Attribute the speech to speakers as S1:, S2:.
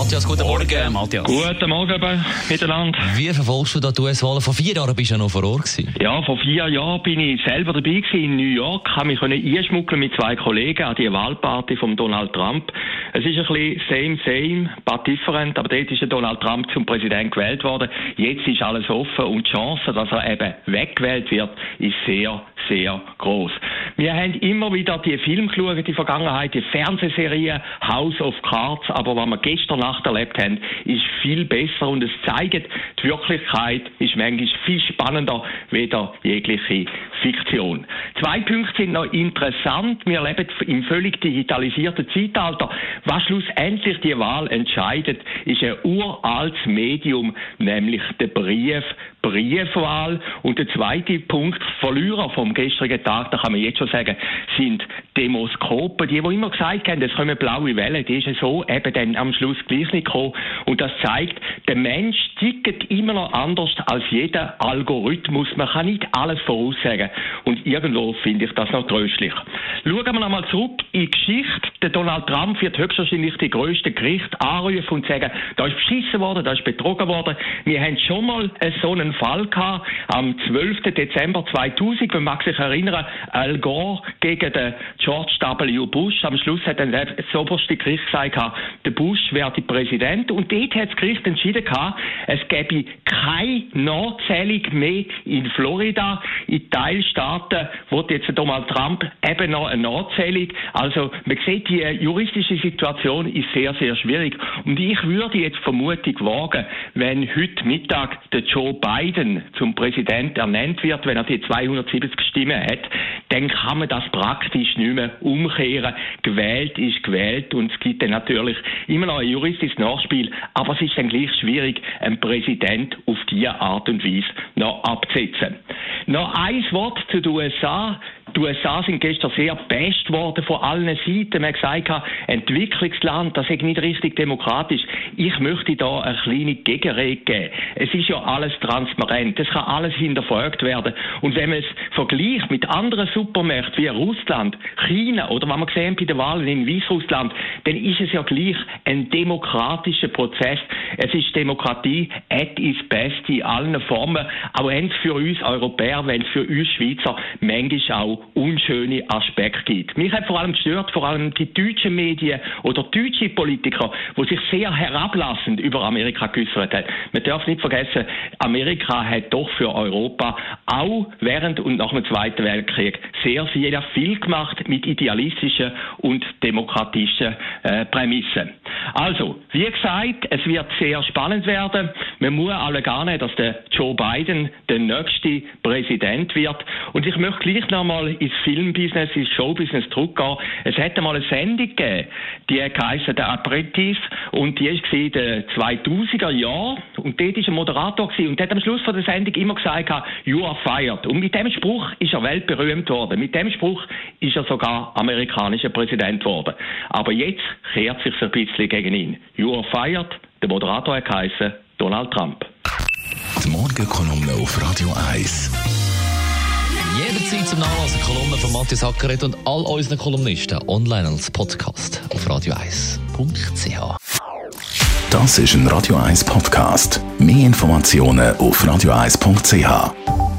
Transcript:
S1: Matthias, guten Morgen, Matthias.
S2: Guten Morgen miteinander.
S1: Wie verfolgst du da die US-Wahlen? Vor vier Jahren bist du ja noch vor Ort gewesen.
S2: Ja, vor vier Jahren bin ich selber dabei gewesen in New York, habe mich einschmuggeln mit zwei Kollegen an die Wahlparty von Donald Trump. Es ist ein bisschen same, same, but different, aber dort ist Donald Trump zum Präsident gewählt worden. Jetzt ist alles offen und die Chance, dass er eben weggewählt wird, ist sehr, sehr groß. Wir haben immer wieder die Filme geschaut, die Vergangenheit, die Fernsehserie House of Cards, aber was wir gestern Nacht erlebt haben, ist viel besser. Und es zeigt, die Wirklichkeit ist manchmal viel spannender, weder jegliche Fiktion. Zwei Punkte sind noch interessant. Wir leben im völlig digitalisierten Zeitalter. Was schlussendlich die Wahl entscheidet, ist ein uraltes Medium, nämlich der Brief, Briefwahl. Und der zweite Punkt, Verlierer vom gestrigen Tag, da kann man jetzt schon sagen, sind Demoskopen. Die, die immer gesagt haben, es kommen blaue Wellen, die ist so eben dann am Schluss gleich nicht gekommen. Und das zeigt, der Mensch tickt immer noch anders als jeder Algorithmus. Man kann nicht alles voraussagen. Und irgendwo finde ich das noch tröstlich. Schauen wir nochmal zurück in die Geschichte. Der Donald Trump wird höchstwahrscheinlich die grössten Gerichte anrufen und sagen, da ist beschissen worden, da ist betrogen worden. Wir haben schon mal so einen Fall gehabt, am 12. Dezember 2000, man mag sich erinnern, Al Gore gegen den George W. Bush. Am Schluss hat dann das oberste Gericht gesagt, der Bush werde Präsident. Und dort hat das Gericht entschieden, es gäbe keine Nachzählung mehr in Florida, in Teilstaaten, wo jetzt Donald Trump eben noch eine Nachzählung. Also man sieht, die juristische Situation ist sehr, sehr schwierig. Und ich würde jetzt Vermutung wagen, wenn heute Mittag der Joe Biden zum Präsident ernannt wird, wenn er die 270 Stimmen hat, dann kann man das praktisch nicht mehr umkehren. Gewählt ist gewählt und es gibt dann natürlich immer noch ein juristisches Nachspiel, aber es ist dann gleich schwierig, einen Präsident auf diese Art und Weise noch abzusetzen. Noch ein Wort zu den USA. Die USA sind gestern sehr best worden von allen Seiten. Man hat gesagt, Entwicklungsland, das ist nicht richtig demokratisch. Ich möchte da eine kleine Gegenrede geben. Es ist ja alles transparent. Es kann alles hinterfragt werden. Und wenn man es vergleicht mit anderen Supermärkten wie Russland, China oder was man gesehen bei den Wahlen in Weißrussland, dann ist es ja gleich ein demokratischer Prozess. Es ist Demokratie at its best in allen Formen. Aber wenn es für uns Europäer, wenn es für uns Schweizer manchmal auch unschöne Aspekte gibt. Mich hat vor allem gestört, vor allem die deutschen Medien oder deutsche Politiker, die sich sehr herablassend über Amerika geäußert haben. Man darf nicht vergessen, Amerika hat doch für Europa auch während und nach dem Zweiten Weltkrieg sehr, sehr viel gemacht mit idealistischen und demokratischen äh, Prämissen. Also, wie gesagt, es wird sehr spannend werden. Man muss alle gar nicht, dass der Joe Biden der nächste Präsident wird. Und ich möchte gleich nochmal ins Filmbusiness, ins Showbusiness zurückgehen. Es hätte mal eine Sendung gegeben, die heisst «Der Apprentice» und die war in den 2000er Jahren und dort war ein Moderator gewesen, und hat am Schluss von der Sendung immer gesagt «You are fired». Und mit dem Spruch ist er weltberühmt worden. Mit dem Spruch ist er sogar amerikanischer Präsident geworden. Aber jetzt kehrt sich ein bisschen gegen ihn. «You are fired», der Moderator hat geheißen Donald Trump.
S3: Die Morgenkolumne auf Radio 1.
S1: Jederzeit zum Nachlesen Kolumnen von Matthias Ackeret und all unseren Kolumnisten online als Podcast auf radio1.ch.
S3: Das ist ein Radio 1 Podcast. Mehr Informationen auf radio1.ch.